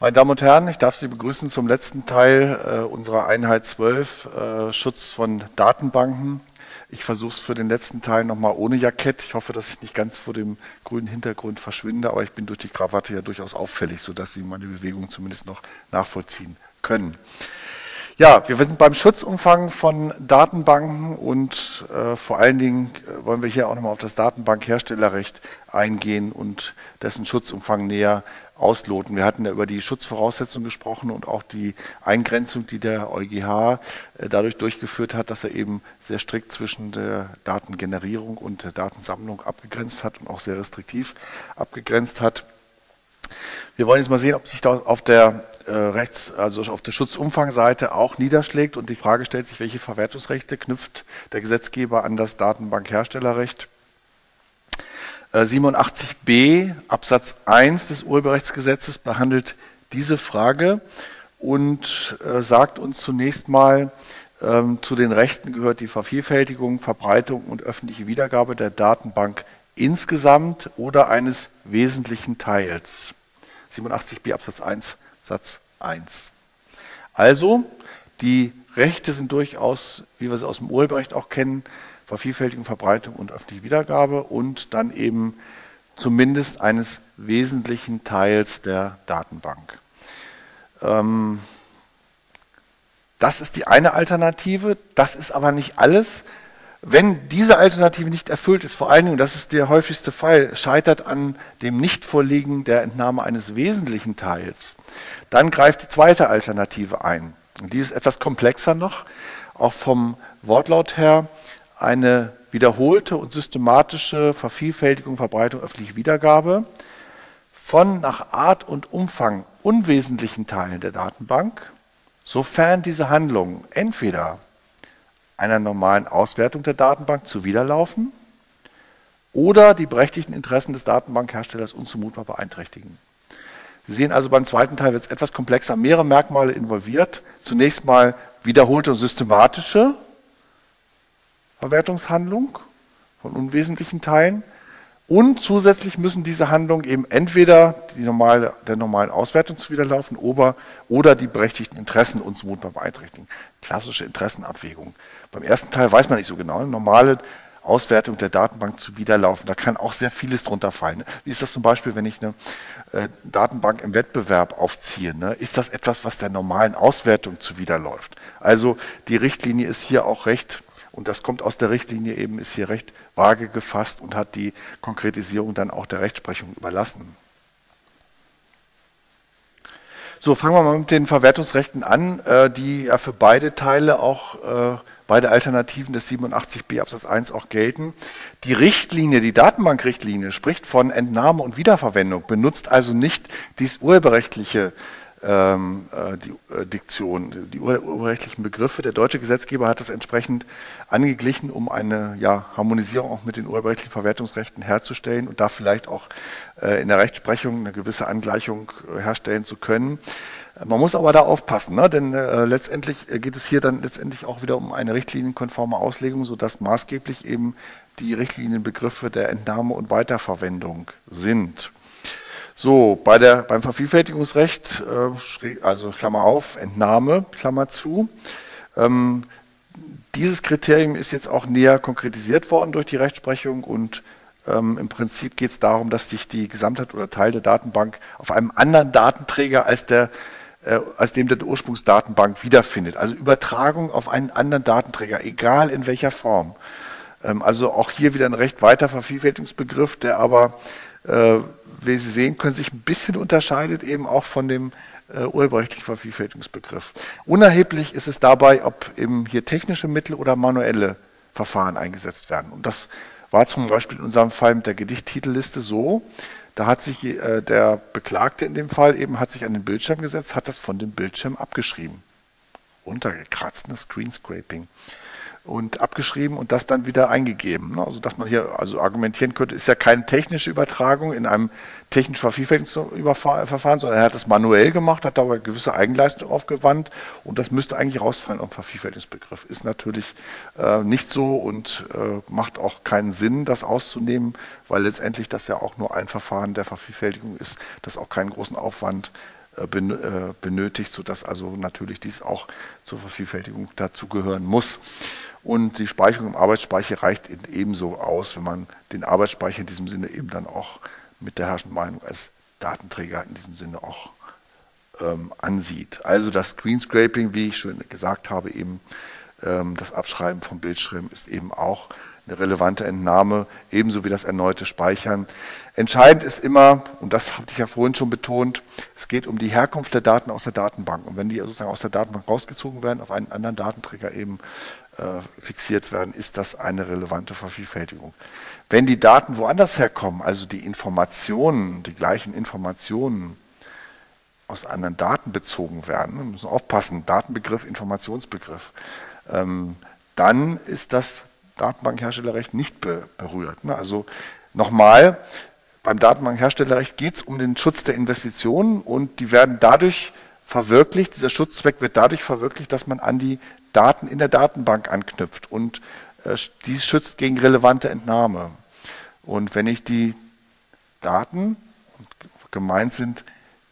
Meine Damen und Herren, ich darf Sie begrüßen zum letzten Teil äh, unserer Einheit 12, äh, Schutz von Datenbanken. Ich versuche es für den letzten Teil nochmal ohne Jackett. Ich hoffe, dass ich nicht ganz vor dem grünen Hintergrund verschwinde, aber ich bin durch die Krawatte ja durchaus auffällig, sodass Sie meine Bewegung zumindest noch nachvollziehen können. Ja, wir sind beim Schutzumfang von Datenbanken und äh, vor allen Dingen äh, wollen wir hier auch nochmal auf das Datenbankherstellerrecht eingehen und dessen Schutzumfang näher ausloten. Wir hatten ja über die Schutzvoraussetzungen gesprochen und auch die Eingrenzung, die der EuGH äh, dadurch durchgeführt hat, dass er eben sehr strikt zwischen der Datengenerierung und der Datensammlung abgegrenzt hat und auch sehr restriktiv abgegrenzt hat. Wir wollen jetzt mal sehen, ob sich da auf der äh, Rechts, also auf der Schutzumfangseite auch niederschlägt und die Frage stellt sich, welche Verwertungsrechte knüpft der Gesetzgeber an das Datenbankherstellerrecht? 87b äh, Absatz 1 des Urheberrechtsgesetzes behandelt diese Frage und äh, sagt uns zunächst mal, ähm, zu den Rechten gehört die Vervielfältigung, Verbreitung und öffentliche Wiedergabe der Datenbank insgesamt oder eines wesentlichen Teils. 87b Absatz 1 Satz 1. Also, die Rechte sind durchaus, wie wir sie aus dem Urheberrecht auch kennen, Vervielfältigung, Verbreitung und öffentliche Wiedergabe und dann eben zumindest eines wesentlichen Teils der Datenbank. Ähm, das ist die eine Alternative, das ist aber nicht alles. Wenn diese Alternative nicht erfüllt ist, vor allen Dingen, das ist der häufigste Fall, scheitert an dem Nichtvorliegen der Entnahme eines wesentlichen Teils, dann greift die zweite Alternative ein. Und die ist etwas komplexer noch, auch vom Wortlaut her eine wiederholte und systematische Vervielfältigung, Verbreitung, öffentliche Wiedergabe von nach Art und Umfang unwesentlichen Teilen der Datenbank, sofern diese Handlungen entweder einer normalen Auswertung der Datenbank zuwiderlaufen oder die berechtigten Interessen des Datenbankherstellers unzumutbar beeinträchtigen. Sie sehen also beim zweiten Teil wird es etwas komplexer, mehrere Merkmale involviert. Zunächst mal wiederholte und systematische Verwertungshandlung von unwesentlichen Teilen. Und zusätzlich müssen diese Handlungen eben entweder die normale, der normalen Auswertung zuwiderlaufen oder, oder die berechtigten Interessen unzumutbar beeinträchtigen. Klassische Interessenabwägung. Beim ersten Teil weiß man nicht so genau. Eine normale Auswertung der Datenbank zuwiderlaufen. Da kann auch sehr vieles drunter fallen. Wie ist das zum Beispiel, wenn ich eine äh, Datenbank im Wettbewerb aufziehe? Ne? Ist das etwas, was der normalen Auswertung zuwiderläuft? Also die Richtlinie ist hier auch recht und das kommt aus der Richtlinie eben, ist hier recht vage gefasst und hat die Konkretisierung dann auch der Rechtsprechung überlassen. So, fangen wir mal mit den Verwertungsrechten an, äh, die ja für beide Teile auch, äh, beide Alternativen des 87b Absatz 1 auch gelten. Die Richtlinie, die Datenbankrichtlinie spricht von Entnahme und Wiederverwendung, benutzt also nicht dieses urheberrechtliche ähm, äh, die äh, Diktion, die urheberrechtlichen Begriffe. Der deutsche Gesetzgeber hat das entsprechend angeglichen, um eine ja, Harmonisierung auch mit den urheberrechtlichen Verwertungsrechten herzustellen und da vielleicht auch äh, in der Rechtsprechung eine gewisse Angleichung äh, herstellen zu können. Man muss aber da aufpassen, ne? denn äh, letztendlich geht es hier dann letztendlich auch wieder um eine richtlinienkonforme Auslegung, sodass maßgeblich eben die Richtlinienbegriffe der Entnahme und sind. So, bei der, beim Vervielfältigungsrecht, äh, also Klammer auf, Entnahme, Klammer zu. Ähm, dieses Kriterium ist jetzt auch näher konkretisiert worden durch die Rechtsprechung und ähm, im Prinzip geht es darum, dass sich die Gesamtheit oder Teil der Datenbank auf einem anderen Datenträger als der äh, als dem der Ursprungsdatenbank wiederfindet. Also Übertragung auf einen anderen Datenträger, egal in welcher Form. Ähm, also auch hier wieder ein recht weiter Vervielfältigungsbegriff, der aber wie Sie sehen können, sich ein bisschen unterscheidet eben auch von dem äh, urheberrechtlichen Vervielfältigungsbegriff. Unerheblich ist es dabei, ob eben hier technische Mittel oder manuelle Verfahren eingesetzt werden. Und das war zum Beispiel in unserem Fall mit der Gedichttitelliste so. Da hat sich äh, der Beklagte in dem Fall eben hat sich an den Bildschirm gesetzt, hat das von dem Bildschirm abgeschrieben. Runtergekratzt, ne? Screenscraping und abgeschrieben und das dann wieder eingegeben. Ne? Also dass man hier also argumentieren könnte, ist ja keine technische Übertragung in einem technischen Vervielfältigungsverfahren, sondern er hat das manuell gemacht, hat dabei gewisse Eigenleistung aufgewandt und das müsste eigentlich rausfallen am Vervielfältigungsbegriff. Ist natürlich äh, nicht so und äh, macht auch keinen Sinn, das auszunehmen, weil letztendlich das ja auch nur ein Verfahren der Vervielfältigung ist, das auch keinen großen Aufwand äh, benötigt, sodass also natürlich dies auch zur Vervielfältigung dazugehören muss. Und die Speicherung im Arbeitsspeicher reicht ebenso aus, wenn man den Arbeitsspeicher in diesem Sinne eben dann auch mit der herrschenden Meinung als Datenträger in diesem Sinne auch ähm, ansieht. Also das Screenscraping, wie ich schon gesagt habe, eben ähm, das Abschreiben vom Bildschirm ist eben auch eine relevante Entnahme, ebenso wie das erneute Speichern. Entscheidend ist immer, und das hatte ich ja vorhin schon betont, es geht um die Herkunft der Daten aus der Datenbank. Und wenn die sozusagen aus der Datenbank rausgezogen werden, auf einen anderen Datenträger eben fixiert werden, ist das eine relevante Vervielfältigung. Wenn die Daten woanders herkommen, also die Informationen, die gleichen Informationen aus anderen Daten bezogen werden, wir müssen aufpassen, Datenbegriff, Informationsbegriff, ähm, dann ist das Datenbankherstellerrecht nicht berührt. Ne? Also nochmal, beim Datenbankherstellerrecht geht es um den Schutz der Investitionen und die werden dadurch verwirklicht, dieser Schutzzweck wird dadurch verwirklicht, dass man an die Daten in der Datenbank anknüpft und äh, dies schützt gegen relevante Entnahme. Und wenn ich die Daten, gemeint sind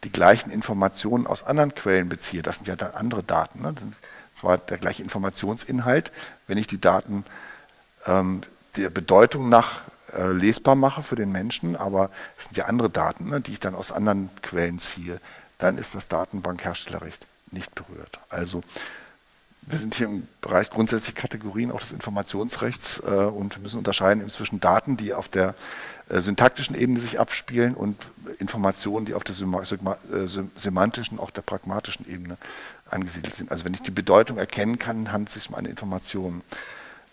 die gleichen Informationen aus anderen Quellen beziehe, das sind ja dann andere Daten, ne? das ist zwar der gleiche Informationsinhalt, wenn ich die Daten ähm, der Bedeutung nach äh, lesbar mache für den Menschen, aber es sind ja andere Daten, ne, die ich dann aus anderen Quellen ziehe, dann ist das Datenbankherstellerrecht nicht berührt. Also wir sind hier im Bereich grundsätzlich Kategorien auch des Informationsrechts äh, und müssen unterscheiden zwischen Daten, die auf der äh, syntaktischen Ebene sich abspielen und Informationen, die auf der äh, semantischen, auch der pragmatischen Ebene angesiedelt sind. Also wenn ich die Bedeutung erkennen kann, handelt es sich um eine Information.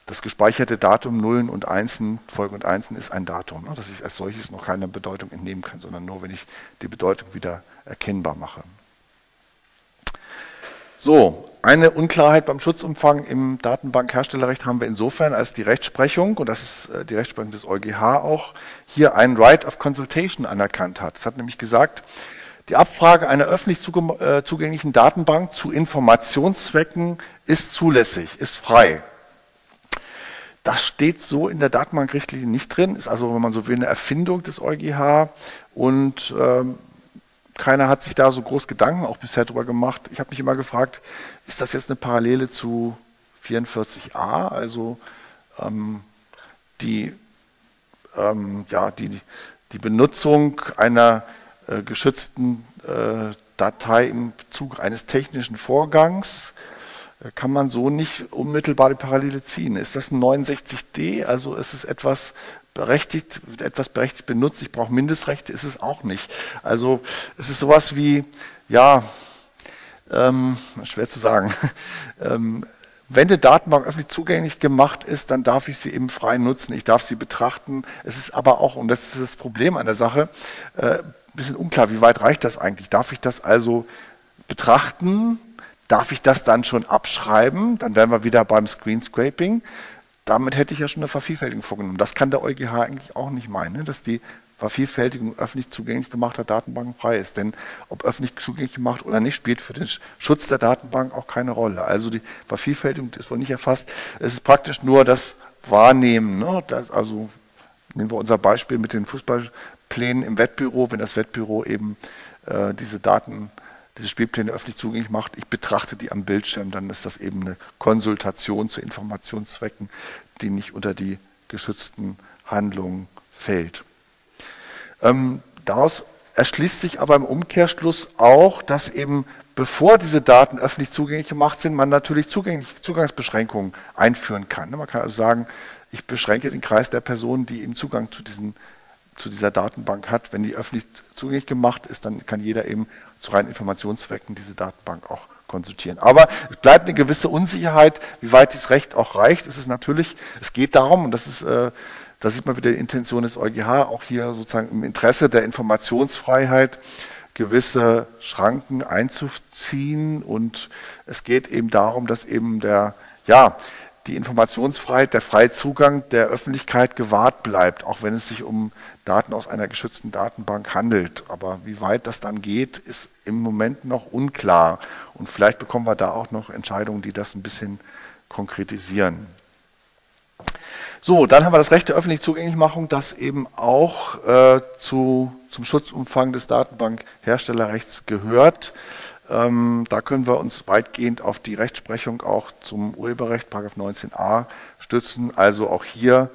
Das gespeicherte Datum Nullen und Einsen, Folge und Einsen ist ein Datum, ne, das ich als solches noch keine Bedeutung entnehmen kann, sondern nur, wenn ich die Bedeutung wieder erkennbar mache. So, eine Unklarheit beim Schutzumfang im Datenbankherstellerrecht haben wir insofern, als die Rechtsprechung, und das ist äh, die Rechtsprechung des EuGH auch, hier einen Right of Consultation anerkannt hat. Es hat nämlich gesagt, die Abfrage einer öffentlich äh, zugänglichen Datenbank zu Informationszwecken ist zulässig, ist frei. Das steht so in der Datenbankrichtlinie nicht drin, ist also, wenn man so will, eine Erfindung des EuGH und ähm, keiner hat sich da so groß Gedanken auch bisher drüber gemacht. Ich habe mich immer gefragt, ist das jetzt eine Parallele zu 44a, also ähm, die, ähm, ja, die, die Benutzung einer äh, geschützten äh, Datei im Zug eines technischen Vorgangs äh, kann man so nicht unmittelbar die Parallele ziehen. Ist das ein 69d? Also ist es etwas, berechtigt, etwas berechtigt benutzt, ich brauche Mindestrechte, ist es auch nicht. Also es ist sowas wie, ja, ähm, schwer zu sagen, ähm, wenn eine Datenbank öffentlich zugänglich gemacht ist, dann darf ich sie eben frei nutzen, ich darf sie betrachten. Es ist aber auch, und das ist das Problem an der Sache, äh, ein bisschen unklar, wie weit reicht das eigentlich? Darf ich das also betrachten? Darf ich das dann schon abschreiben? Dann wären wir wieder beim Screenscraping damit hätte ich ja schon eine Vervielfältigung vorgenommen. Das kann der EuGH eigentlich auch nicht meinen, ne, dass die Vervielfältigung öffentlich zugänglich gemachter Datenbanken frei ist. Denn ob öffentlich zugänglich gemacht oder nicht, spielt für den Schutz der Datenbank auch keine Rolle. Also die Vervielfältigung ist wohl nicht erfasst. Es ist praktisch nur das Wahrnehmen. Ne? Das, also nehmen wir unser Beispiel mit den Fußballplänen im Wettbüro, wenn das Wettbüro eben äh, diese Daten diese Spielpläne öffentlich zugänglich macht, ich betrachte die am Bildschirm, dann ist das eben eine Konsultation zu Informationszwecken, die nicht unter die geschützten Handlungen fällt. Ähm, daraus erschließt sich aber im Umkehrschluss auch, dass eben bevor diese Daten öffentlich zugänglich gemacht sind, man natürlich Zugangsbeschränkungen einführen kann. Man kann also sagen, ich beschränke den Kreis der Personen, die eben Zugang zu, diesen, zu dieser Datenbank hat. Wenn die öffentlich zugänglich gemacht ist, dann kann jeder eben zu reinen Informationszwecken diese Datenbank auch konsultieren. Aber es bleibt eine gewisse Unsicherheit, wie weit dieses Recht auch reicht. Es ist natürlich, es geht darum, und das ist, äh, da sieht man wieder die Intention des EuGH, auch hier sozusagen im Interesse der Informationsfreiheit gewisse Schranken einzuziehen. Und es geht eben darum, dass eben der, ja, die Informationsfreiheit, der freie Zugang der Öffentlichkeit gewahrt bleibt, auch wenn es sich um Daten aus einer geschützten Datenbank handelt. Aber wie weit das dann geht, ist im Moment noch unklar. Und vielleicht bekommen wir da auch noch Entscheidungen, die das ein bisschen konkretisieren. So, dann haben wir das Recht der öffentlichen Zugänglichmachung, das eben auch äh, zu zum Schutzumfang des Datenbankherstellerrechts gehört. Ähm, da können wir uns weitgehend auf die Rechtsprechung auch zum Urheberrecht, 19a, stützen. Also auch hier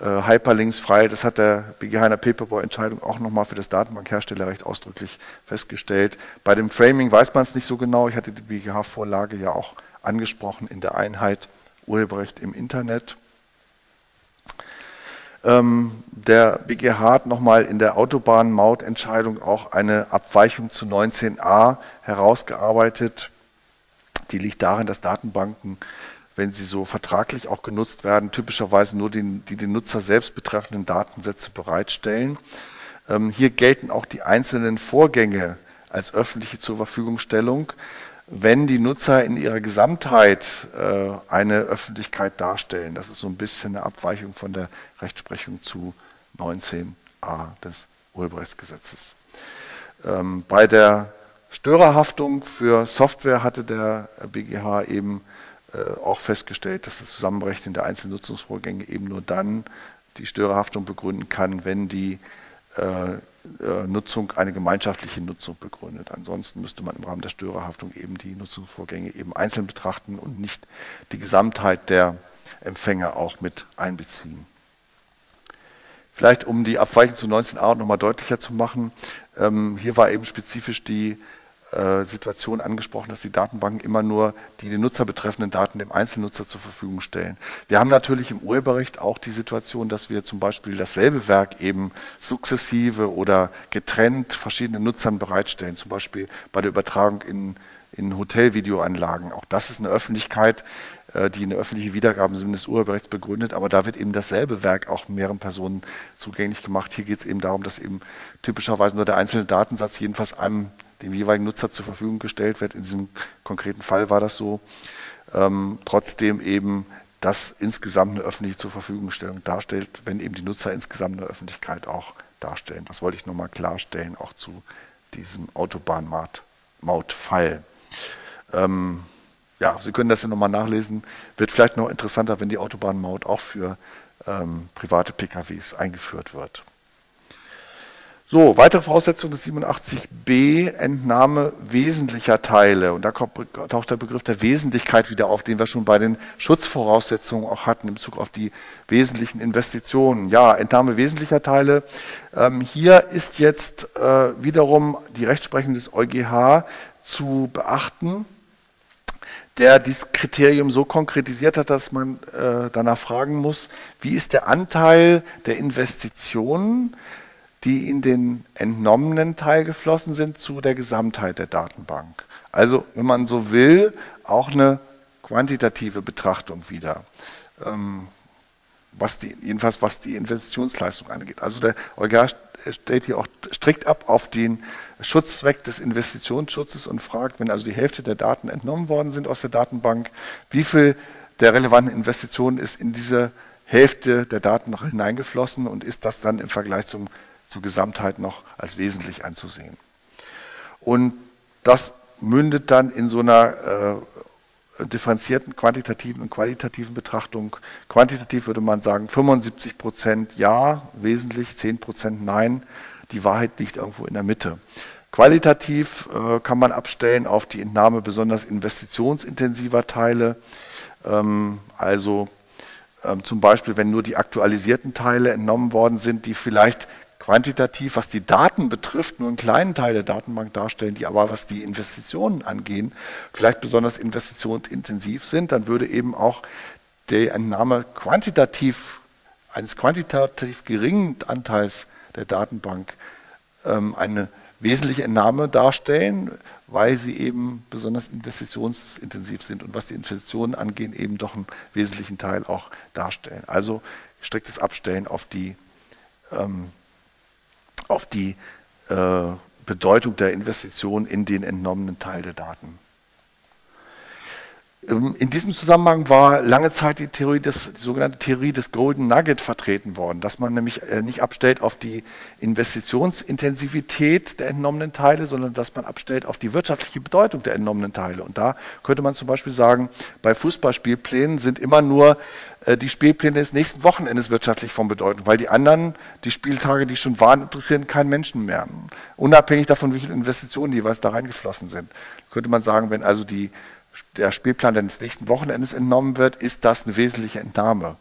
äh, Hyperlinks frei. Das hat der BGH in der Paperboy-Entscheidung auch nochmal für das Datenbankherstellerrecht ausdrücklich festgestellt. Bei dem Framing weiß man es nicht so genau. Ich hatte die BGH-Vorlage ja auch angesprochen in der Einheit Urheberrecht im Internet. Ähm, der BGH hat nochmal in der Autobahnmautentscheidung auch eine Abweichung zu 19a herausgearbeitet. Die liegt darin, dass Datenbanken, wenn sie so vertraglich auch genutzt werden, typischerweise nur den, die den Nutzer selbst betreffenden Datensätze bereitstellen. Ähm, hier gelten auch die einzelnen Vorgänge als öffentliche Zurverfügungstellung wenn die Nutzer in ihrer Gesamtheit äh, eine Öffentlichkeit darstellen. Das ist so ein bisschen eine Abweichung von der Rechtsprechung zu 19a des Urheberrechtsgesetzes. Ähm, bei der Störerhaftung für Software hatte der BGH eben äh, auch festgestellt, dass das Zusammenrechnen der einzelnen Nutzungsvorgänge eben nur dann die Störerhaftung begründen kann, wenn die äh, Nutzung eine gemeinschaftliche Nutzung begründet. Ansonsten müsste man im Rahmen der Störerhaftung eben die Nutzungsvorgänge eben einzeln betrachten und nicht die Gesamtheit der Empfänger auch mit einbeziehen. Vielleicht um die Abweichung zu 19a nochmal deutlicher zu machen, ähm, hier war eben spezifisch die äh, Situation angesprochen, dass die Datenbanken immer nur die den Nutzer betreffenden Daten dem Einzelnutzer zur Verfügung stellen. Wir haben natürlich im Urheberrecht auch die Situation, dass wir zum Beispiel dasselbe Werk eben sukzessive oder getrennt verschiedenen Nutzern bereitstellen, zum Beispiel bei der Übertragung in, in Hotelvideoanlagen. Auch das ist eine Öffentlichkeit, äh, die eine öffentliche Wiedergabe im des Urheberrechts begründet, aber da wird eben dasselbe Werk auch mehreren Personen zugänglich gemacht. Hier geht es eben darum, dass eben typischerweise nur der einzelne Datensatz jedenfalls einem dem jeweiligen Nutzer zur Verfügung gestellt wird. In diesem konkreten Fall war das so. Ähm, trotzdem eben das insgesamt eine öffentliche zur Verfügungstellung darstellt, wenn eben die Nutzer insgesamt eine Öffentlichkeit auch darstellen. Das wollte ich nochmal klarstellen, auch zu diesem Autobahnmaut-Fall. Ähm, ja, Sie können das ja nochmal nachlesen. Wird vielleicht noch interessanter, wenn die Autobahnmaut auch für ähm, private PKWs eingeführt wird. So, weitere Voraussetzung des 87b, Entnahme wesentlicher Teile. Und da taucht der Begriff der Wesentlichkeit wieder auf, den wir schon bei den Schutzvoraussetzungen auch hatten in Bezug auf die wesentlichen Investitionen. Ja, Entnahme wesentlicher Teile. Ähm, hier ist jetzt äh, wiederum die Rechtsprechung des EuGH zu beachten, der dieses Kriterium so konkretisiert hat, dass man äh, danach fragen muss, wie ist der Anteil der Investitionen, die in den entnommenen Teil geflossen sind, zu der Gesamtheit der Datenbank. Also, wenn man so will, auch eine quantitative Betrachtung wieder. Ähm, was die, jedenfalls was die Investitionsleistung angeht. Also der EuGH stellt hier auch strikt ab auf den Schutzzweck des Investitionsschutzes und fragt, wenn also die Hälfte der Daten entnommen worden sind aus der Datenbank, wie viel der relevanten Investitionen ist in diese Hälfte der Daten noch hineingeflossen und ist das dann im Vergleich zum zur Gesamtheit noch als wesentlich anzusehen. Und das mündet dann in so einer äh, differenzierten quantitativen und qualitativen Betrachtung. Quantitativ würde man sagen 75 Prozent ja, wesentlich 10 Prozent nein. Die Wahrheit liegt irgendwo in der Mitte. Qualitativ äh, kann man abstellen auf die Entnahme besonders investitionsintensiver Teile, ähm, also ähm, zum Beispiel, wenn nur die aktualisierten Teile entnommen worden sind, die vielleicht quantitativ, was die Daten betrifft, nur einen kleinen Teil der Datenbank darstellen, die aber, was die Investitionen angehen, vielleicht besonders investitionsintensiv sind, dann würde eben auch die Entnahme quantitativ, eines quantitativ geringen Anteils der Datenbank ähm, eine wesentliche Entnahme darstellen, weil sie eben besonders investitionsintensiv sind und was die Investitionen angehen, eben doch einen wesentlichen Teil auch darstellen. Also striktes Abstellen auf die ähm, auf die äh, Bedeutung der Investition in den entnommenen Teil der Daten. Ähm, in diesem Zusammenhang war lange Zeit die, Theorie des, die sogenannte Theorie des Golden Nugget vertreten worden, dass man nämlich äh, nicht abstellt auf die Investitionsintensivität der entnommenen Teile, sondern dass man abstellt auf die wirtschaftliche Bedeutung der entnommenen Teile. Und da könnte man zum Beispiel sagen, bei Fußballspielplänen sind immer nur äh, die Spielpläne des nächsten Wochenendes wirtschaftlich von Bedeutung, weil die anderen, die Spieltage, die schon waren, interessieren keinen Menschen mehr. Unabhängig davon, wie viele Investitionen jeweils da reingeflossen sind. Könnte man sagen, wenn also die der Spielplan des nächsten Wochenendes entnommen wird, ist das eine wesentliche Entnahme.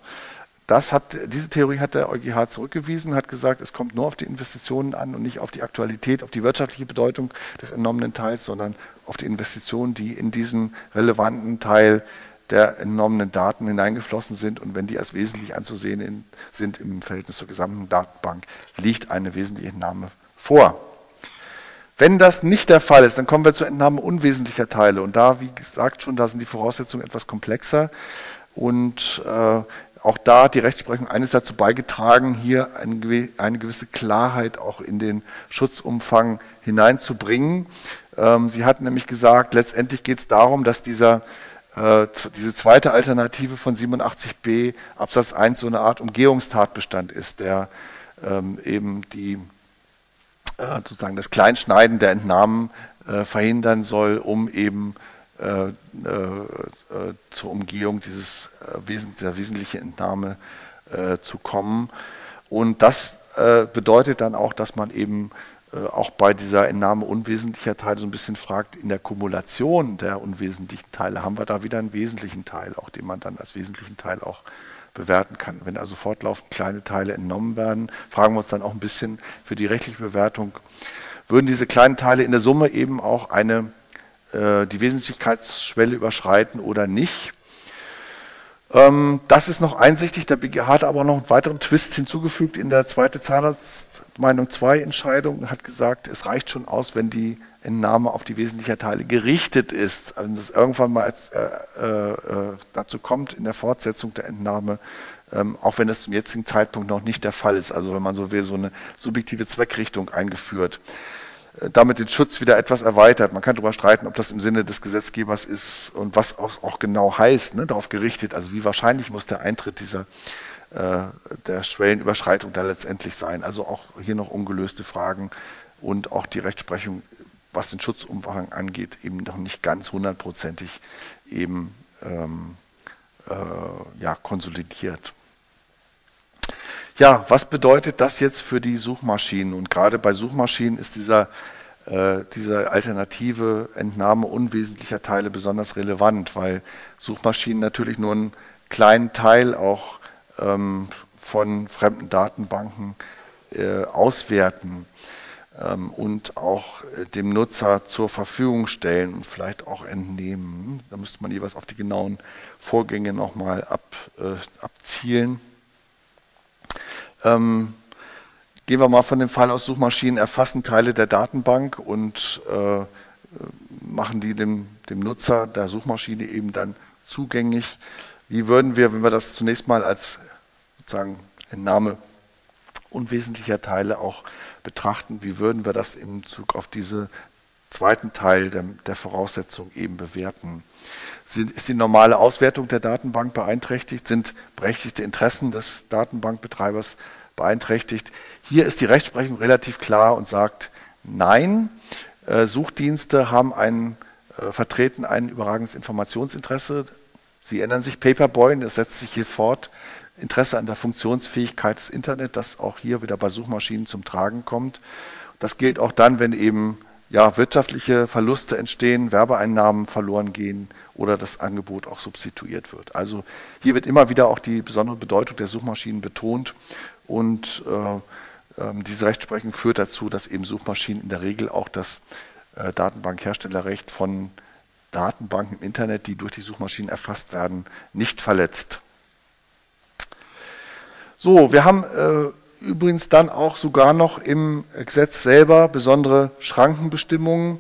Das hat, diese Theorie hat der EuGH zurückgewiesen, hat gesagt, es kommt nur auf die Investitionen an und nicht auf die Aktualität, auf die wirtschaftliche Bedeutung des entnommenen Teils, sondern auf die Investitionen, die in diesen relevanten Teil der entnommenen Daten hineingeflossen sind. Und wenn die als wesentlich anzusehen sind im Verhältnis zur gesamten Datenbank, liegt eine wesentliche Entnahme vor. Wenn das nicht der Fall ist, dann kommen wir zur Entnahme unwesentlicher Teile. Und da, wie gesagt schon, da sind die Voraussetzungen etwas komplexer. Und äh, auch da hat die Rechtsprechung eines dazu beigetragen, hier eine, gewisse Klarheit auch in den Schutzumfang hineinzubringen. Ähm, sie hat nämlich gesagt, letztendlich geht es darum, dass dieser, äh, diese zweite Alternative von 87b Absatz 1 so eine Art Umgehungstatbestand ist, der ähm, eben die sozusagen das Kleinschneiden der Entnahmen äh, verhindern soll, um eben äh, zur Umgehung dieses der wesentlichen Entnahme zu kommen. Und das bedeutet dann auch, dass man eben auch bei dieser Entnahme unwesentlicher Teile so ein bisschen fragt, in der Kumulation der unwesentlichen Teile haben wir da wieder einen wesentlichen Teil, auch den man dann als wesentlichen Teil auch bewerten kann. Wenn also fortlaufend kleine Teile entnommen werden, fragen wir uns dann auch ein bisschen für die rechtliche Bewertung, würden diese kleinen Teile in der Summe eben auch eine, äh, die Wesentlichkeitsschwelle überschreiten oder nicht. Ähm, das ist noch einsichtig. Der BGH hat aber noch einen weiteren Twist hinzugefügt in der zweite Zahnarztmeinung 2 Entscheidung und hat gesagt, es reicht schon aus, wenn die Entnahme auf die wesentlichen Teile gerichtet ist, also dass irgendwann mal als, äh, äh, dazu kommt in der Fortsetzung der Entnahme, ähm, auch wenn das zum jetzigen Zeitpunkt noch nicht der Fall ist, also wenn man so will, so eine subjektive Zweckrichtung eingeführt, äh, damit den Schutz wieder etwas erweitert. Man kann darüber streiten, ob das im Sinne des Gesetzgebers ist und was auch, auch genau heißt, ne, darauf gerichtet, also wie wahrscheinlich muss der Eintritt dieser äh, der Schwellenüberschreitung da letztendlich sein. Also auch hier noch ungelöste Fragen und auch die Rechtsprechung was den Schutzumfang angeht, eben noch nicht ganz hundertprozentig eben ähm, äh, ja, konsolidiert. Ja, was bedeutet das jetzt für die Suchmaschinen? Und gerade bei Suchmaschinen ist dieser, äh, diese alternative Entnahme unwesentlicher Teile besonders relevant, weil Suchmaschinen natürlich nur einen kleinen Teil auch ähm, von fremden Datenbanken äh, auswerten und auch äh, dem Nutzer zur Verfügung stellen und vielleicht auch entnehmen. Da müsste man jeweils auf die genauen Vorgänge nochmal ab, äh, abzielen. Ähm, gehen wir mal von dem Fall aus, Suchmaschinen erfassen Teile der Datenbank und äh, machen die dem, dem Nutzer der Suchmaschine eben dann zugänglich. Wie würden wir, wenn wir das zunächst mal als sozusagen Entnahme unwesentlicher Teile auch betrachten, wie würden wir das in Bezug auf diesen zweiten Teil der, der Voraussetzung eben bewerten. Sind, ist die normale Auswertung der Datenbank beeinträchtigt? Sind berechtigte Interessen des Datenbankbetreibers beeinträchtigt? Hier ist die Rechtsprechung relativ klar und sagt, nein, äh, Suchdienste haben ein, äh, vertreten ein überragendes Informationsinteresse. Sie ändern sich Paperboy, das setzt sich hier fort. Interesse an der Funktionsfähigkeit des Internet, das auch hier wieder bei Suchmaschinen zum Tragen kommt. Das gilt auch dann, wenn eben ja, wirtschaftliche Verluste entstehen, Werbeeinnahmen verloren gehen oder das Angebot auch substituiert wird. Also hier wird immer wieder auch die besondere Bedeutung der Suchmaschinen betont und äh, äh, diese Rechtsprechung führt dazu, dass eben Suchmaschinen in der Regel auch das äh, Datenbankherstellerrecht von Datenbanken im Internet, die durch die Suchmaschinen erfasst werden, nicht verletzt. So, wir haben äh, übrigens dann auch sogar noch im Gesetz selber besondere Schrankenbestimmungen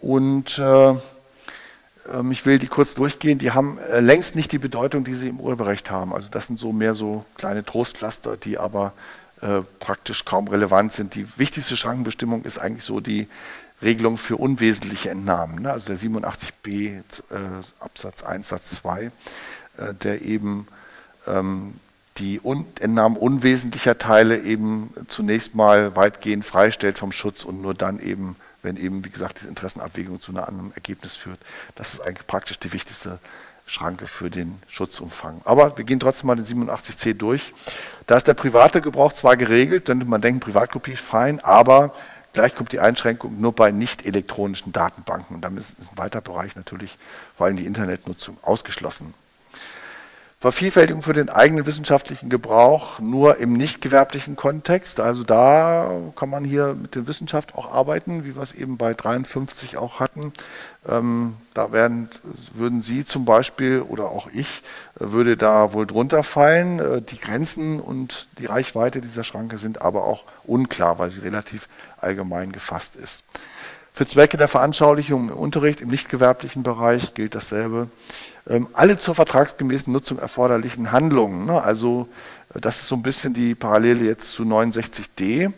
und äh, ähm, ich will die kurz durchgehen. Die haben äh, längst nicht die Bedeutung, die sie im Urheberrecht haben. Also das sind so mehr so kleine Trostpflaster, die aber äh, praktisch kaum relevant sind. Die wichtigste Schrankenbestimmung ist eigentlich so die Regelung für unwesentliche Entnahmen, ne? also der 87b äh, Absatz 1 Satz 2, äh, der eben ähm, die Un Entnahmen unwesentlicher Teile eben zunächst mal weitgehend freistellt vom Schutz und nur dann eben, wenn eben, wie gesagt, diese Interessenabwägung zu einem anderen Ergebnis führt. Das ist eigentlich praktisch die wichtigste Schranke für den Schutzumfang. Aber wir gehen trotzdem mal den 87c durch. Da ist der private Gebrauch zwar geregelt, könnte man denken, Privatkopie ist fein, aber gleich kommt die Einschränkung nur bei nicht elektronischen Datenbanken. Und damit ist ein weiter Bereich natürlich vor allem die Internetnutzung ausgeschlossen. Vervielfältigung für den eigenen wissenschaftlichen Gebrauch nur im nicht gewerblichen Kontext. Also da kann man hier mit der Wissenschaft auch arbeiten, wie wir es eben bei 53 auch hatten. Ähm, da werden, würden Sie zum Beispiel oder auch ich äh, würde da wohl drunter fallen. Äh, die Grenzen und die Reichweite dieser Schranke sind aber auch unklar, weil sie relativ allgemein gefasst ist. Für Zwecke der Veranschaulichung im Unterricht im nicht gewerblichen Bereich gilt dasselbe. Ähm, alle zur vertragsgemäßen Nutzung erforderlichen Handlungen. Ne? Also äh, das ist so ein bisschen die Parallele jetzt zu 69d.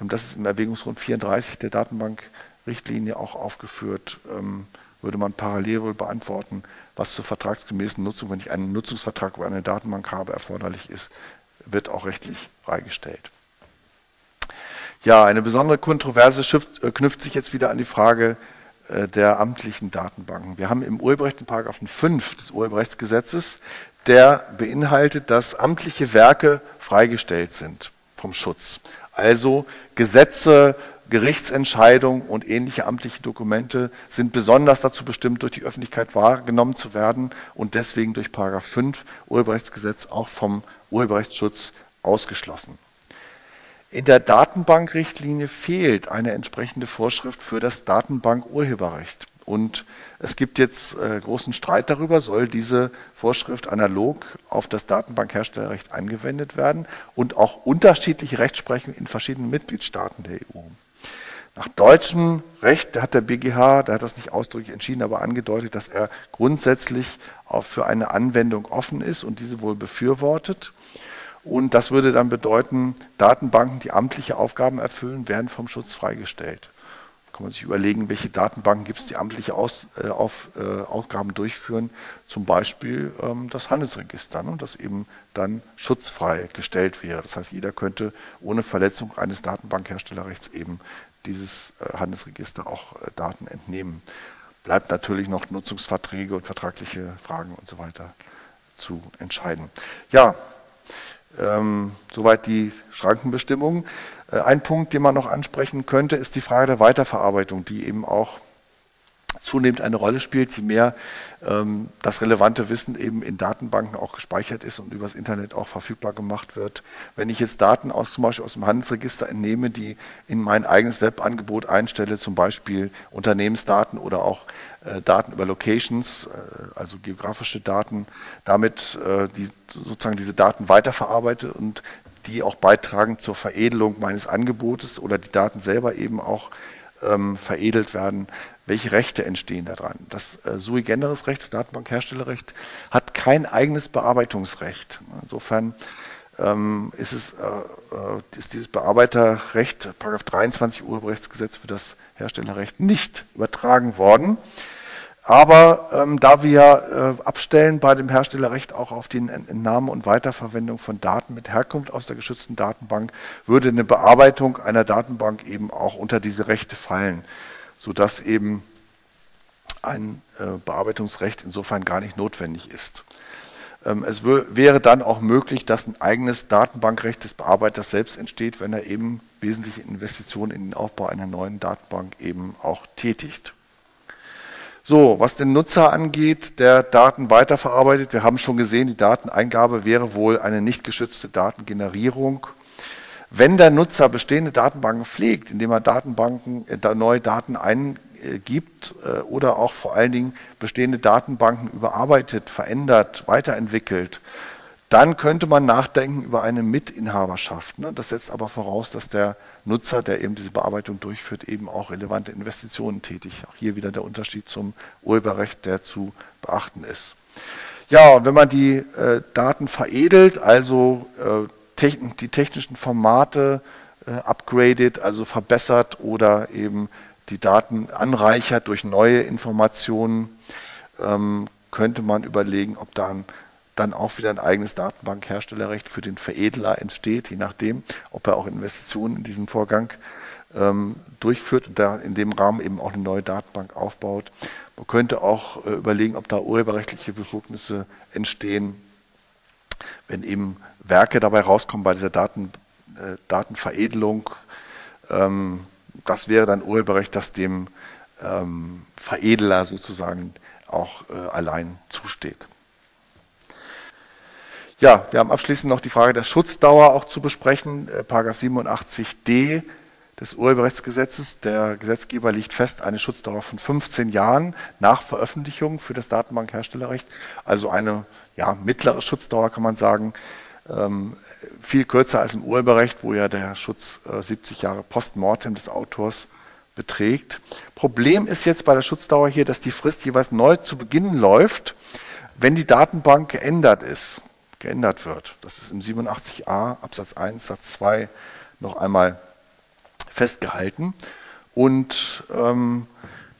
Ähm, das ist im Erwägungsgrund 34 der Datenbankrichtlinie auch aufgeführt. Ähm, würde man parallel wohl beantworten, was zur vertragsgemäßen Nutzung, wenn ich einen Nutzungsvertrag über eine Datenbank habe, erforderlich ist, wird auch rechtlich freigestellt. Ja, eine besondere Kontroverse äh, knüpft sich jetzt wieder an die Frage der amtlichen Datenbanken. Wir haben im Urheberrecht den Paragraphen 5 des Urheberrechtsgesetzes, der beinhaltet, dass amtliche Werke freigestellt sind vom Schutz. Also Gesetze, Gerichtsentscheidungen und ähnliche amtliche Dokumente sind besonders dazu bestimmt, durch die Öffentlichkeit wahrgenommen zu werden und deswegen durch Paragraph 5 Urheberrechtsgesetz auch vom Urheberrechtsschutz ausgeschlossen. In der Datenbankrichtlinie fehlt eine entsprechende Vorschrift für das Datenbankurheberrecht. Und es gibt jetzt äh, großen Streit darüber, soll diese Vorschrift analog auf das Datenbankherstellerrecht angewendet werden und auch unterschiedliche Rechtsprechung in verschiedenen Mitgliedstaaten der EU. Nach deutschem Recht hat der BGH, der hat das nicht ausdrücklich entschieden, aber angedeutet, dass er grundsätzlich auch für eine Anwendung offen ist und diese wohl befürwortet. Und das würde dann bedeuten, Datenbanken, die amtliche Aufgaben erfüllen, werden vom Schutz freigestellt. Da kann man sich überlegen, welche Datenbanken gibt es, die amtliche Aus, äh, auf, äh, Aufgaben durchführen. Zum Beispiel ähm, das Handelsregister, ne, das eben dann schutzfrei gestellt wäre. Das heißt, jeder könnte ohne Verletzung eines Datenbankherstellerrechts eben dieses äh, Handelsregister auch äh, Daten entnehmen. Bleibt natürlich noch Nutzungsverträge und vertragliche Fragen und so weiter zu entscheiden. Ja, ähm, soweit die Schrankenbestimmung. Äh, ein Punkt, den man noch ansprechen könnte, ist die Frage der Weiterverarbeitung, die eben auch zunehmend eine Rolle spielt, je mehr ähm, das relevante Wissen eben in Datenbanken auch gespeichert ist und übers Internet auch verfügbar gemacht wird. Wenn ich jetzt Daten aus zum Beispiel aus dem Handelsregister entnehme, die in mein eigenes Webangebot einstelle, zum Beispiel Unternehmensdaten oder auch äh, Daten über Locations, äh, also geografische Daten, damit äh, die, sozusagen diese Daten weiterverarbeite und die auch beitragen zur Veredelung meines Angebotes oder die Daten selber eben auch ähm, veredelt werden, welche Rechte entstehen daran. Das äh, sui generis Recht, das Datenbankherstellerrecht, hat kein eigenes Bearbeitungsrecht. Insofern ähm, ist, es, äh, äh ist dieses Bearbeiterrecht, Paragraph 23 Urheberrechtsgesetz für das Herstellerrecht, nicht übertragen worden. Aber ähm, da wir äh, abstellen bei dem Herstellerrecht auch auf die Entnahme und Weiterverwendung von Daten mit Herkunft aus der geschützten Datenbank, würde eine Bearbeitung einer Datenbank eben auch unter diese Rechte fallen, sodass eben ein äh, Bearbeitungsrecht insofern gar nicht notwendig ist. Ähm, es wäre dann auch möglich, dass ein eigenes Datenbankrecht des Bearbeiters selbst entsteht, wenn er eben wesentliche Investitionen in den Aufbau einer neuen Datenbank eben auch tätigt. So, was den Nutzer angeht, der Daten weiterverarbeitet, wir haben schon gesehen, die Dateneingabe wäre wohl eine nicht geschützte Datengenerierung. Wenn der Nutzer bestehende Datenbanken pflegt, indem er Datenbanken, äh, neue Daten eingibt äh, oder auch vor allen Dingen bestehende Datenbanken überarbeitet, verändert, weiterentwickelt, dann könnte man nachdenken über eine Mitinhaberschaft. Ne? Das setzt aber voraus, dass der Nutzer, der eben diese Bearbeitung durchführt, eben auch relevante Investitionen tätigt. Auch hier wieder der Unterschied zum Urheberrecht, der zu beachten ist. Ja, und wenn man die äh, Daten veredelt, also äh, die technischen Formate äh, upgradet, also verbessert oder eben die Daten anreichert durch neue Informationen, ähm, könnte man überlegen, ob dann, dann auch wieder ein eigenes Datenbankherstellerrecht für den Veredler entsteht, je nachdem, ob er auch Investitionen in diesen Vorgang ähm, durchführt und da in dem Rahmen eben auch eine neue Datenbank aufbaut. Man könnte auch äh, überlegen, ob da urheberrechtliche Befugnisse entstehen, wenn eben Werke dabei rauskommen bei dieser Daten, äh, Datenveredelung. Ähm, das wäre dann Urheberrecht, das dem ähm, Veredler sozusagen auch äh, allein zusteht. Ja, wir haben abschließend noch die Frage der Schutzdauer auch zu besprechen. Äh, Paragraph 87d des Urheberrechtsgesetzes. Der Gesetzgeber legt fest eine Schutzdauer von 15 Jahren nach Veröffentlichung für das Datenbankherstellerrecht. Also eine ja, mittlere Schutzdauer kann man sagen. Ähm, viel kürzer als im Urheberrecht, wo ja der Schutz äh, 70 Jahre postmortem des Autors beträgt. Problem ist jetzt bei der Schutzdauer hier, dass die Frist jeweils neu zu Beginn läuft, wenn die Datenbank geändert ist, geändert wird. Das ist im 87a Absatz 1 Satz 2 noch einmal festgehalten. Und ähm,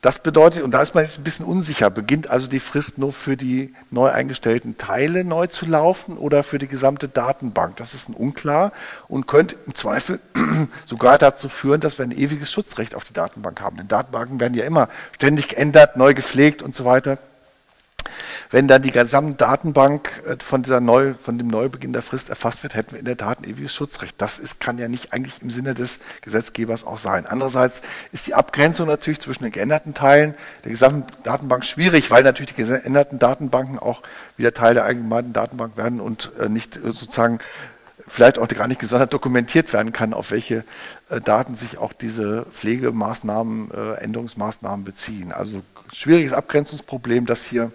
das bedeutet, und da ist man jetzt ein bisschen unsicher, beginnt also die Frist nur für die neu eingestellten Teile neu zu laufen oder für die gesamte Datenbank? Das ist unklar und könnte im Zweifel sogar dazu führen, dass wir ein ewiges Schutzrecht auf die Datenbank haben. Denn Datenbanken werden ja immer ständig geändert, neu gepflegt und so weiter. Wenn dann die gesamte Datenbank äh, von, dieser Neu, von dem Neubeginn der Frist erfasst wird, hätten wir in der Tat ein ewiges Schutzrecht. Das ist, kann ja nicht eigentlich im Sinne des Gesetzgebers auch sein. Andererseits ist die Abgrenzung natürlich zwischen den geänderten Teilen der gesamten Datenbank schwierig, weil natürlich die geänderten Datenbanken auch wieder Teil der allgemeinen Datenbank werden und äh, nicht äh, sozusagen vielleicht auch gar nicht gesondert dokumentiert werden kann, auf welche Daten sich auch diese Pflegemaßnahmen, Änderungsmaßnahmen beziehen. Also schwieriges Abgrenzungsproblem, das hier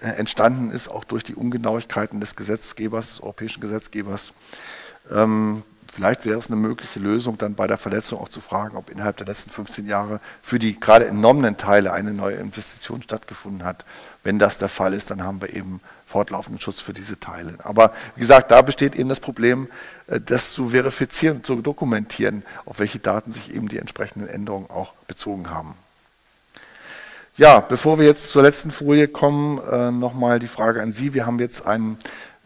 entstanden ist, auch durch die Ungenauigkeiten des Gesetzgebers, des europäischen Gesetzgebers. Ähm, vielleicht wäre es eine mögliche Lösung, dann bei der Verletzung auch zu fragen, ob innerhalb der letzten 15 Jahre für die gerade entnommenen Teile eine neue Investition stattgefunden hat. Wenn das der Fall ist, dann haben wir eben fortlaufenden Schutz für diese Teile. Aber wie gesagt, da besteht eben das Problem, äh, das zu verifizieren, zu dokumentieren, auf welche Daten sich eben die entsprechenden Änderungen auch bezogen haben. Ja, bevor wir jetzt zur letzten Folie kommen, äh, nochmal die Frage an Sie. Wir haben jetzt einen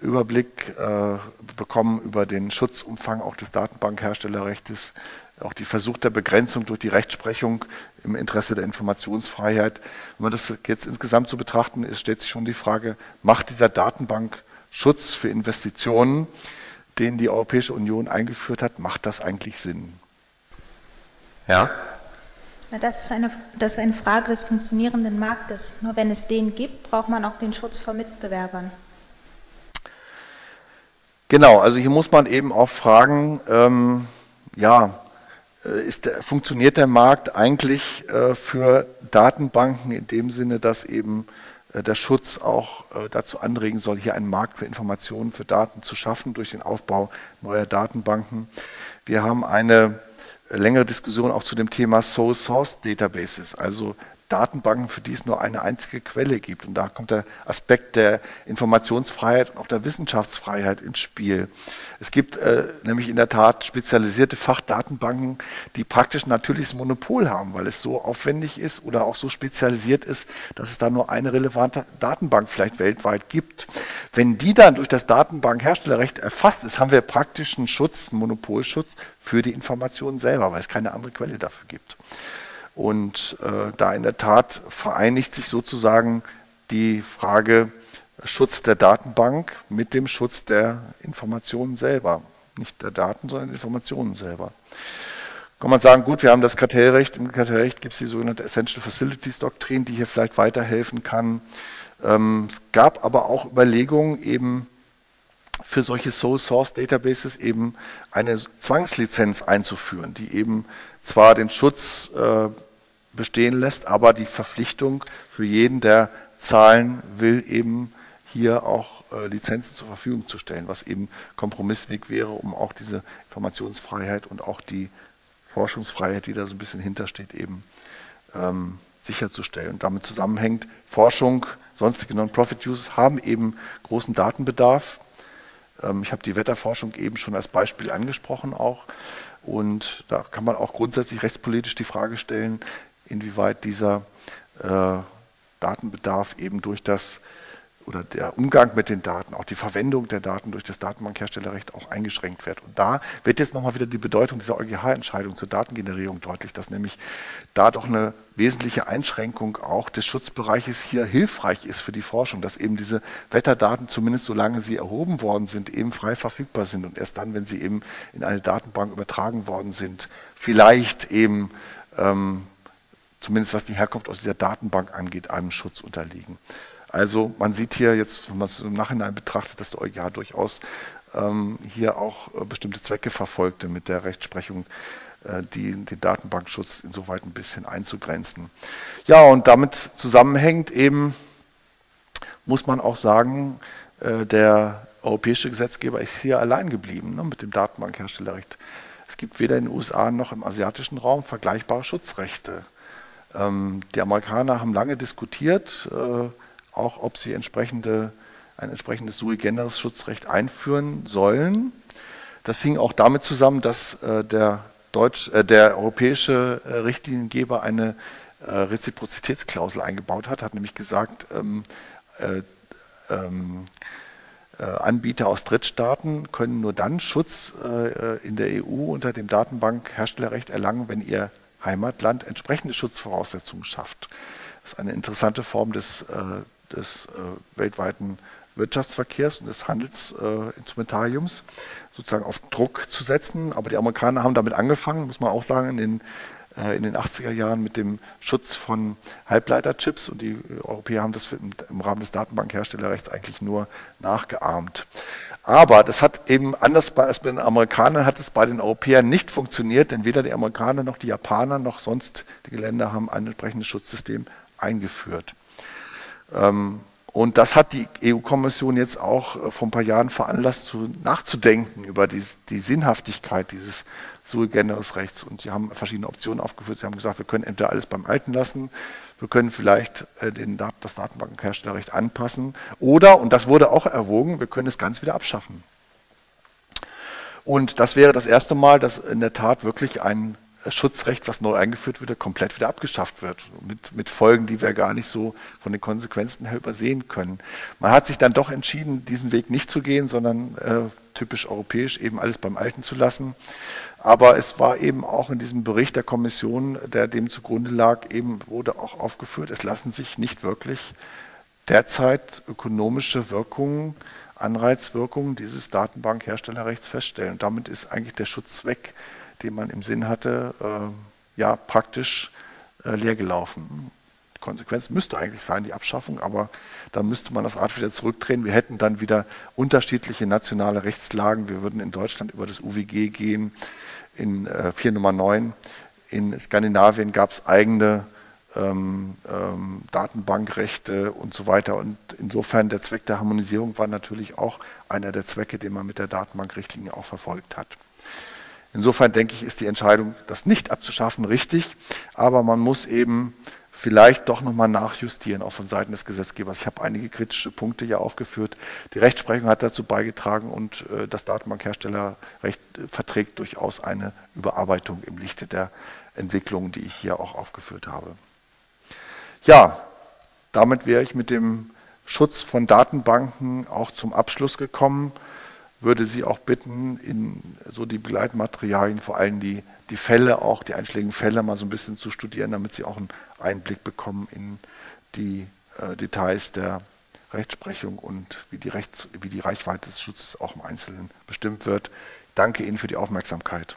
Überblick äh, bekommen über den Schutzumfang auch des Datenbankherstellerrechts, auch die Versuch der Begrenzung durch die Rechtsprechung im Interesse der Informationsfreiheit. Wenn man das jetzt insgesamt so betrachten ist, stellt sich schon die Frage, macht dieser Datenbankschutz für Investitionen, den die Europäische Union eingeführt hat, macht das eigentlich Sinn? Ja, das ist, eine, das ist eine Frage des funktionierenden Marktes. Nur wenn es den gibt, braucht man auch den Schutz vor Mitbewerbern. Genau, also hier muss man eben auch fragen, ähm, ja, äh, ist, funktioniert der Markt eigentlich äh, für Datenbanken in dem Sinne, dass eben äh, der Schutz auch äh, dazu anregen soll, hier einen Markt für Informationen, für Daten zu schaffen durch den Aufbau neuer Datenbanken. Wir haben eine längere Diskussion auch zu dem Thema Sole Source Databases, also Datenbanken, für die es nur eine einzige Quelle gibt. Und da kommt der Aspekt der Informationsfreiheit und auch der Wissenschaftsfreiheit ins Spiel. Es gibt äh, nämlich in der Tat spezialisierte Fachdatenbanken, die praktisch ein natürliches Monopol haben, weil es so aufwendig ist oder auch so spezialisiert ist, dass es da nur eine relevante Datenbank vielleicht weltweit gibt. Wenn die dann durch das Datenbankherstellerrecht erfasst ist, haben wir praktisch einen Schutz, einen Monopolschutz für die Informationen selber, weil es keine andere Quelle dafür gibt. Und äh, da in der Tat vereinigt sich sozusagen die Frage Schutz der Datenbank mit dem Schutz der Informationen selber. Nicht der Daten, sondern der Informationen selber. Kann man sagen, gut, wir haben das Kartellrecht. Im Kartellrecht gibt es die sogenannte Essential Facilities Doktrin, die hier vielleicht weiterhelfen kann. Ähm, es gab aber auch Überlegungen, eben für solche Sole Source Databases eben eine Zwangslizenz einzuführen, die eben zwar den Schutz äh, bestehen lässt, aber die Verpflichtung für jeden, der zahlen will, eben hier auch äh, Lizenzen zur Verfügung zu stellen, was eben Kompromissweg wäre, um auch diese Informationsfreiheit und auch die Forschungsfreiheit, die da so ein bisschen hintersteht, eben ähm, sicherzustellen. Und damit zusammenhängt, Forschung, sonstige Non-Profit-Uses haben eben großen Datenbedarf. Ähm, ich habe die Wetterforschung eben schon als Beispiel angesprochen auch. Und da kann man auch grundsätzlich rechtspolitisch die Frage stellen, inwieweit dieser äh, Datenbedarf eben durch das oder der Umgang mit den Daten, auch die Verwendung der Daten durch das Datenbankherstellerrecht auch eingeschränkt wird. Und da wird jetzt nochmal wieder die Bedeutung dieser EuGH-Entscheidung zur Datengenerierung deutlich, dass nämlich da doch eine wesentliche Einschränkung auch des Schutzbereiches hier hilfreich ist für die Forschung, dass eben diese Wetterdaten, zumindest solange sie erhoben worden sind, eben frei verfügbar sind und erst dann, wenn sie eben in eine Datenbank übertragen worden sind, vielleicht eben ähm, zumindest was die Herkunft aus dieser Datenbank angeht, einem Schutz unterliegen. Also man sieht hier jetzt, wenn man es im Nachhinein betrachtet, dass der EuGH durchaus ähm, hier auch äh, bestimmte Zwecke verfolgte mit der Rechtsprechung, äh, die, den Datenbankschutz insoweit ein bisschen einzugrenzen. Ja, und damit zusammenhängt eben, muss man auch sagen, äh, der europäische Gesetzgeber ist hier allein geblieben ne, mit dem Datenbankherstellerrecht. Es gibt weder in den USA noch im asiatischen Raum vergleichbare Schutzrechte. Ähm, die Amerikaner haben lange diskutiert, äh, auch ob sie entsprechende, ein entsprechendes sui generis Schutzrecht einführen sollen. Das hing auch damit zusammen, dass äh, der, Deutsch, äh, der europäische äh, Richtliniengeber eine äh, Reziprozitätsklausel eingebaut hat, hat nämlich gesagt, ähm, äh, ähm, äh, Anbieter aus Drittstaaten können nur dann Schutz in der EU unter dem Datenbankherstellerrecht erlangen, wenn ihr Heimatland entsprechende Schutzvoraussetzungen schafft. Das ist eine interessante Form des des äh, weltweiten Wirtschaftsverkehrs und des Handelsinstrumentariums äh, sozusagen auf Druck zu setzen. Aber die Amerikaner haben damit angefangen, muss man auch sagen, in den, äh, in den 80er Jahren mit dem Schutz von Halbleiterchips und die Europäer haben das im Rahmen des Datenbankherstellerrechts eigentlich nur nachgeahmt. Aber das hat eben anders als bei den Amerikanern hat es bei den Europäern nicht funktioniert, denn weder die Amerikaner noch die Japaner noch sonst die Länder haben ein entsprechendes Schutzsystem eingeführt. Ähm, und das hat die EU-Kommission jetzt auch äh, vor ein paar Jahren veranlasst, zu, nachzudenken über die, die Sinnhaftigkeit dieses sui generis Rechts. Und sie haben verschiedene Optionen aufgeführt. Sie haben gesagt, wir können entweder alles beim Alten lassen, wir können vielleicht äh, den, das Datenbankenherstellerrecht anpassen oder, und das wurde auch erwogen, wir können es ganz wieder abschaffen. Und das wäre das erste Mal, dass in der Tat wirklich ein Schutzrecht, was neu eingeführt wird, komplett wieder abgeschafft wird. Mit, mit Folgen, die wir gar nicht so von den Konsequenzen her übersehen können. Man hat sich dann doch entschieden, diesen Weg nicht zu gehen, sondern äh, typisch europäisch eben alles beim Alten zu lassen. Aber es war eben auch in diesem Bericht der Kommission, der dem zugrunde lag, eben wurde auch aufgeführt, es lassen sich nicht wirklich derzeit ökonomische Wirkungen, Anreizwirkungen dieses Datenbankherstellerrechts feststellen. Und damit ist eigentlich der Schutz weg den man im Sinn hatte, äh, ja praktisch äh, leer gelaufen. Die Konsequenz müsste eigentlich sein, die Abschaffung, aber da müsste man das Rad wieder zurückdrehen. Wir hätten dann wieder unterschiedliche nationale Rechtslagen. Wir würden in Deutschland über das UWG gehen, in äh, 4 Nummer 9. In Skandinavien gab es eigene ähm, ähm, Datenbankrechte und so weiter. Und insofern der Zweck der Harmonisierung war natürlich auch einer der Zwecke, den man mit der Datenbankrichtlinie auch verfolgt hat. Insofern denke ich, ist die Entscheidung, das nicht abzuschaffen, richtig. Aber man muss eben vielleicht doch nochmal nachjustieren, auch von Seiten des Gesetzgebers. Ich habe einige kritische Punkte hier aufgeführt. Die Rechtsprechung hat dazu beigetragen und äh, das Datenbankherstellerrecht verträgt durchaus eine Überarbeitung im Lichte der Entwicklungen, die ich hier auch aufgeführt habe. Ja, damit wäre ich mit dem Schutz von Datenbanken auch zum Abschluss gekommen würde Sie auch bitten, in so die Begleitmaterialien, vor allem die, die Fälle auch, die einschlägigen Fälle mal so ein bisschen zu studieren, damit Sie auch einen Einblick bekommen in die äh, Details der Rechtsprechung und wie die, Rechts-, wie die Reichweite des Schutzes auch im Einzelnen bestimmt wird. Danke Ihnen für die Aufmerksamkeit.